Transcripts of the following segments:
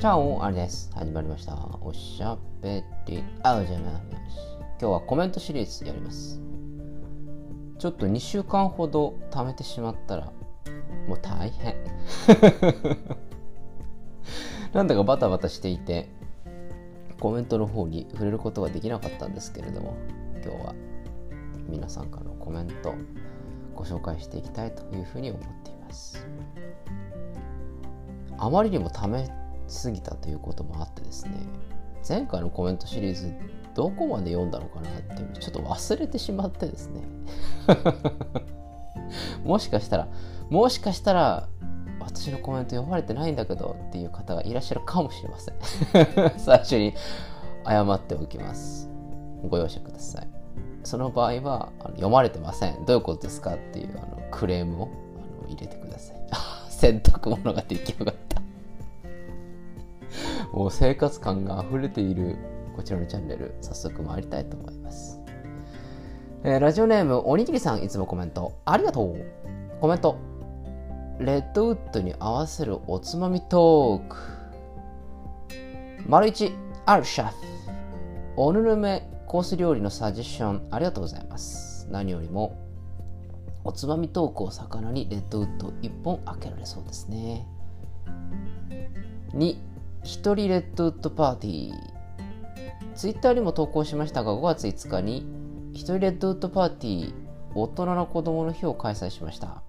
チャオあれです。始まりました。おしゃべりあじゃま今日はコメントシリーズやります。ちょっと2週間ほど貯めてしまったら、もう大変。なんだかバタバタしていて、コメントの方に触れることができなかったんですけれども、今日は皆さんからのコメントご紹介していきたいというふうに思っています。あまりにもためすぎたということもあってですね前回のコメントシリーズどこまで読んだのかなっていうちょっと忘れてしまってですね。もしかしたらもしかしたら私のコメント読まれてないんだけどっていう方がいらっしゃるかもしれません。最初に謝っておきます。ご容赦ください。その場合はあの読まれてません。どういうことですかっていうあのクレームをあの入れてください。洗濯物が出来上がった。もう生活感が溢れているこちらのチャンネル早速参りたいと思います、えーラジオネームおにぎりさんいつもコメント。ありがとう。コメント。レッドウッドに合わせるおつまみトーク。丸一あるシャフ。おぬるめコース料理のサジェッション。ありがとうございます。何よりもおつまみトークを魚にレッドウッド1本開けられそうですね。2一人レッドウッドパーティー。ツイッターにも投稿しましたが5月5日に一人レッドウッドパーティー大人の子供の日を開催しました。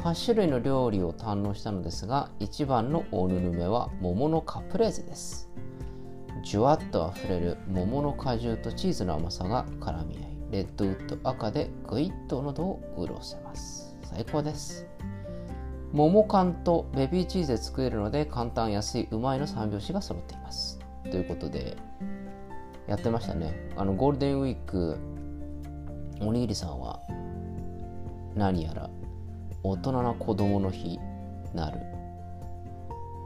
8種類の料理を堪能したのですが一番の大ぬるめは桃のカプレーゼです。じゅわっとあふれる桃の果汁とチーズの甘さが絡み合いレッドウッド赤でグイッと喉を潤せます。最高です。桃缶とベビーチーズで作れるので簡単安いうまいの3拍子が揃っています。ということでやってましたね。あのゴールデンウィークおにぎりさんは何やら大人な子供の日なる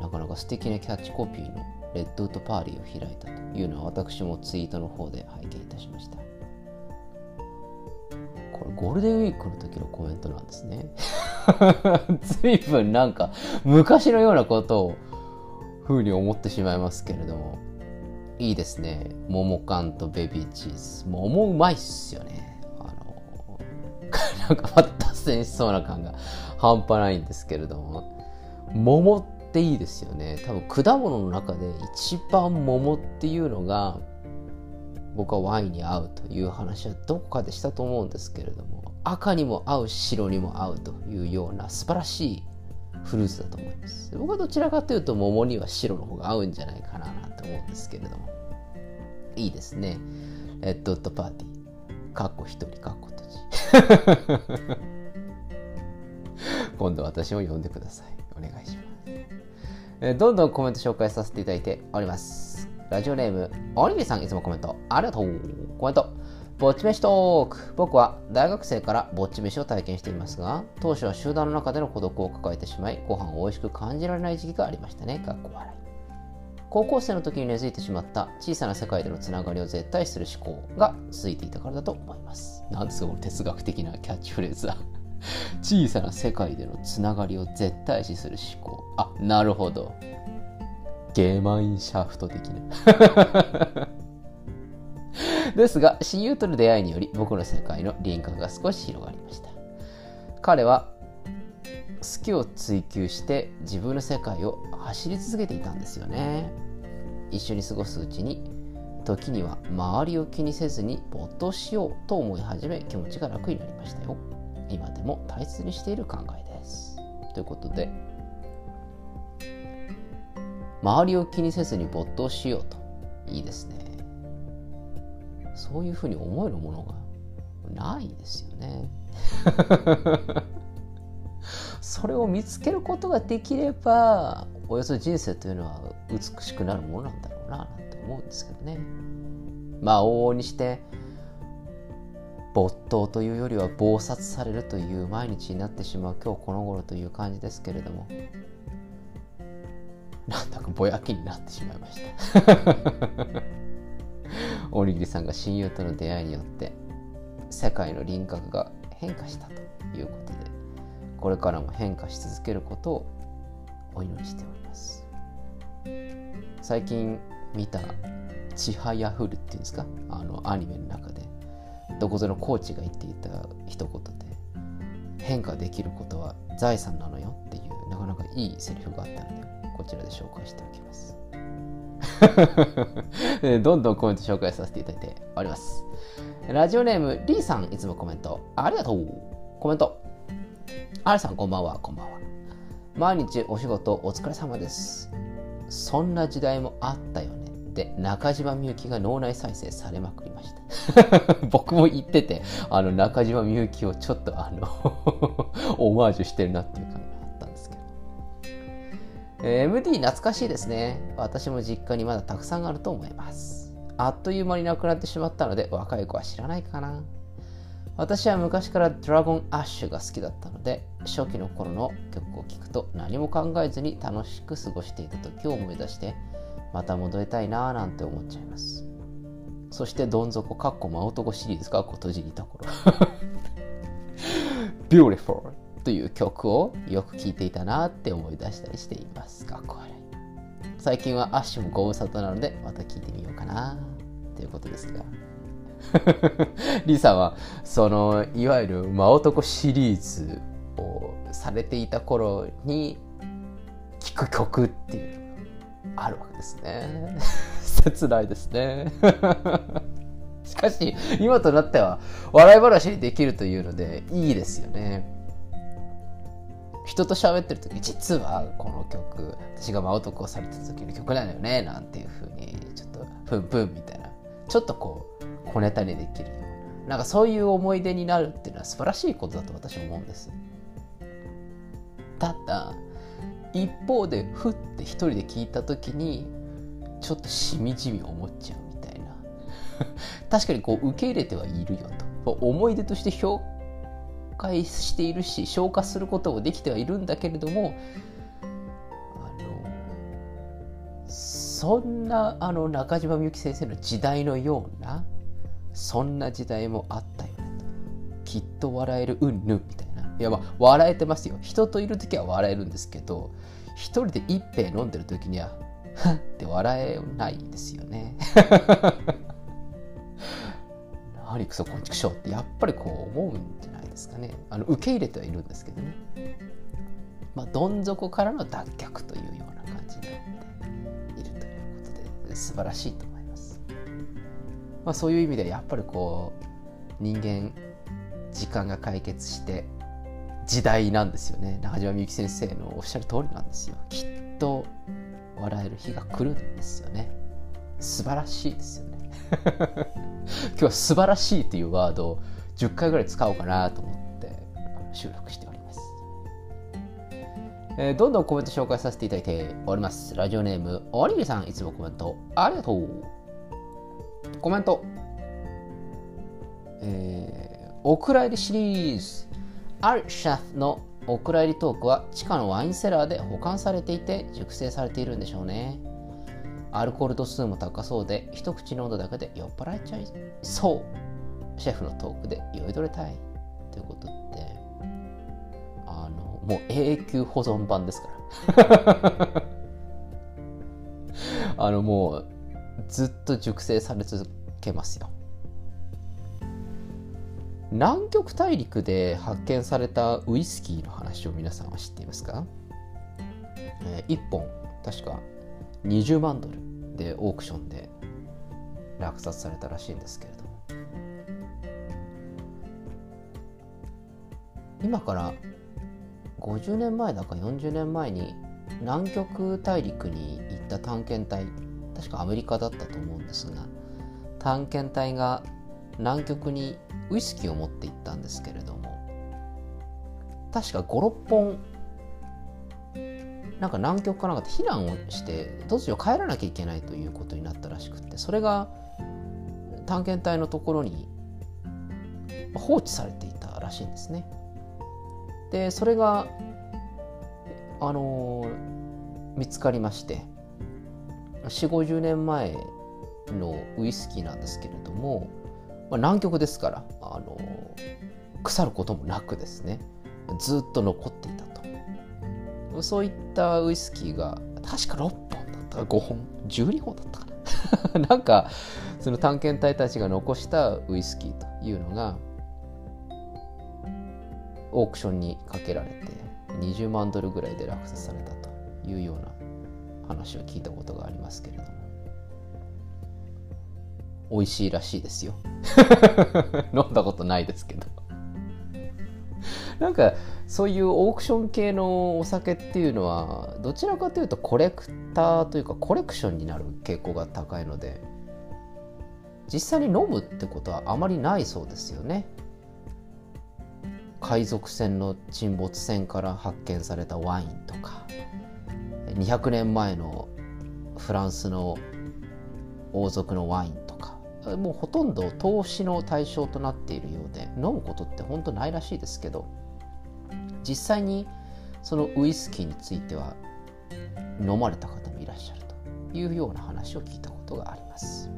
なかなか素敵なキャッチコピーのレッドウッドパーリーを開いたというのは私もツイートの方で拝見いたしました。これゴールデンウィークの時のコメントなんですね。随分なんか昔のようなことをふうに思ってしまいますけれども。いいですね。桃缶とベビーチーズ。桃うまいっすよね。あの なんかまた脱線しそうな感が半端ないんですけれども。桃っていいですよね。多分果物の中で一番桃っていうのが僕はワインに合うという話はどこかでしたと思うんですけれども。赤にも合う白にも合うというような素晴らしいフルーツだと思います。僕はどちらかというと桃には白の方が合うんじゃないかななんて思うんですけれども。いいですね。レッドッドパーティー。かっこ一人かっこ閉じ。今度私を呼んでください。お願いします。えどんどんコメント紹介させていただいております。ラジオネームおにぎりさんいつもコメントありがとう。コメント。ぼっち飯トーク。僕は大学生からぼっち飯を体験していますが当初は集団の中での孤独を抱えてしまいご飯を美味しく感じられない時期がありましたね。かっこ笑い。高校生の時に根付いてしまった小さな世界でのつながりを絶対する思考が続いていたからだと思います。なんですかこの哲学的なキャッチフレーズだ 小さな世界でのつながりを絶対視する思考。あなるほど。ゲーマインシャフト的な。ですが親友との出会いにより僕の世界の輪郭が少し広がりました。彼は好きを追求して自分の世界を走り続けていたんですよね。一緒に過ごすうちに時には周りを気にせずに没頭しようと思い始め気持ちが楽になりましたよ。今でも大切にしている考えです。ということで周りを気にせずに没頭しようといいですね。そういうふうに思えるものがないですよね。それを見つけることができればおよそ人生というのは美しくなるものなんだろうななんて思うんですけどね。まあ往々にして没頭というよりは忙殺されるという毎日になってしまう今日この頃という感じですけれどもなんだかぼやきになってしまいましたおにぎりさんが親友との出会いによって世界の輪郭が変化したということでこれからも変化し続けることをお祈りしております。最近見た「ちはやふる」っていうんですか？あのアニメの中でどこぞのコーチが言っていた一言で変化できることは財産なのよっていうなかなかいいセリフがあったのでこちらで紹介しておきます。どんどんコメント紹介させていただいております。ラジオネームリーさんいつもコメント。ありがとう。コメント。あれさんこんばんは。こんばんは。毎日お仕事お疲れ様です。そんな時代もあったよね。っ中島みゆきが脳内再生されまくりました。僕も言っててあの中島みゆきをちょっとあの オマージュしてるなっていう感え、MD 懐かしいですね。私も実家にまだたくさんあると思います。あっという間になくなってしまったので若い子は知らないかな。私は昔からドラゴンアッシュが好きだったので初期の頃の曲を聴くと何も考えずに楽しく過ごしていた時を思い出してまた戻りたいなぁなんて思っちゃいます。そしてどん底かっこ真男シリーズが閉じりた頃 Beautiful. という曲をよく聴いていたなって思い出したりしていますか？っこ悪い最近はアッシュもご無沙汰なのでまた聴いてみようかな。ということですが。リサはそのいわゆる真男シリーズをされていた頃に聴く曲っていうのがあるわけですね。切ないですね。しかし今となっては笑い話にできるというのでいいですよね。人と喋ってる時実はこの曲私が真男をされてた時の曲なのよねなんていうふうにちょっとプンプンみたいな。ちょっとこう小ネタにできるような。なんかそういう思い出になるっていうのは素晴らしいことだと私は思うんです。ただ一方でふって一人で聞いた時にちょっとしみじみ思っちゃうみたいな。確かにこう受け入れてはいるよと。思い出として評価しているし消化することもできてはいるんだけれどもあのそんなあの中島みゆき先生の時代のようなそんな時代もあったよねときっと笑えるうんぬみたいな。いやまあ笑えてますよ。人といる時は笑えるんですけど一人で一杯飲んでる時にははって笑えないですよね。何クソこんちくしょうってやっぱりこう思うんじゃない？ですかね。あの受け入れてはいるんですけどね。まあどん底からの脱却というような感じになっているということで素晴らしいと思いまあ、そういう意味でやっぱりこう人間時間が解決して時代なんですよね。中島みゆき先生のおっしゃる通りなんですよ。きっと笑える日が来るんですよね。素晴らしいですよね。今日は素晴らしいというワードを10回ぐらい使おうかなと思って収録しております、えー、どんどんコメント紹介させていただいておりますラジオネームおにぎりさんいつもコメントありがとうコメント。えー、お蔵入りシリーズ。アルシャフのお蔵入りトークは地下のワインセラーで保管されていて熟成されているんでしょうね。アルコール度数も高そうで一口飲んだだけで酔っ払っちゃいそうシェフのトークで酔いどれたいということってあのもう永久保存版ですから。あのもうずっと熟成され続けますよ。南極大陸で発見されたウイスキーの話を皆さんは知っていますか、えー、1本確か20万ドルでオークションで落札されたらしいんですけれど今から50年前だか40年前に南極大陸に行った探検隊確かアメリカだったと思うんですが探検隊が南極にウイスキーを持って行ったんですけれども確か56本なんか南極かなんかで避難をして突如帰らなきゃいけないということになったらしくてそれが探検隊のところに放置されていたらしいんですね。でそれがあの見つかりまして。4 5 0年前のウイスキーなんですけれども、まあ、南極ですからあの腐ることもなくですねずっと残っていたと。そういったウイスキーが確か6本だったか5本12本だったかな。なんかその探検隊たちが残したウイスキーというのがオークションにかけられて20万ドルぐらいで落札されたというような話を聞いたことがありますけれども。美味しいらしいですよ。飲んだことないですけど。なんかそういうオークション系のお酒っていうのはどちらかというとコレクターというかコレクションになる傾向が高いので実際に飲むってことはあまりないそうですよね。海賊船の沈没船から発見されたワインとか。200年前のフランスの王族のワインとか。もうほとんど投資の対象となっているようで飲むことって本当ないらしいですけど実際にそのウイスキーについては飲まれた方もいらっしゃるというような話を聞いたことがあります。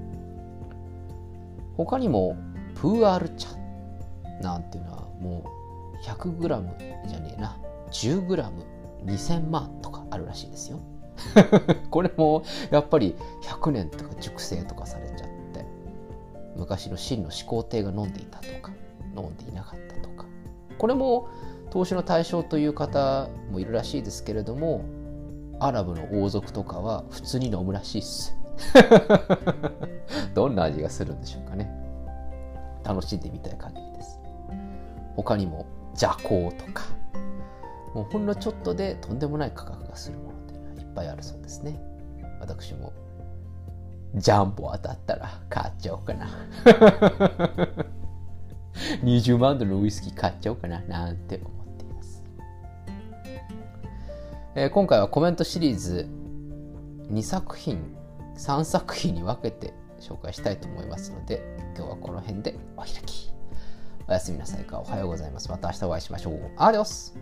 他にもプーアール茶なんていうのはもう 100g じゃねえな。10g2000 万とかあるらしいですよ。これもやっぱり100年とか熟成とかされちゃって昔の秦の始皇帝が飲んでいたとか飲んでいなかったとか。これも投資の対象という方もいるらしいですけれどもアラブの王族とかは普通に飲むらしいっす。どんな味がするんでしょうかね。楽しんでみたい限りです。他にも邪行とかもうほんのちょっとでとんでもない価格がするものっていうのはいっぱいあるそうですね。私もジャンボ当たったら買っちゃおうかな。20万ドルのウイスキー買っちゃおうかななんて思っています。えー、今回はコメントシリーズ2作品3作品に分けて紹介したいと思いますので今日はこの辺でお開き。おやすみなさいか。おはようございます。また明日お会いしましょう。アディオス。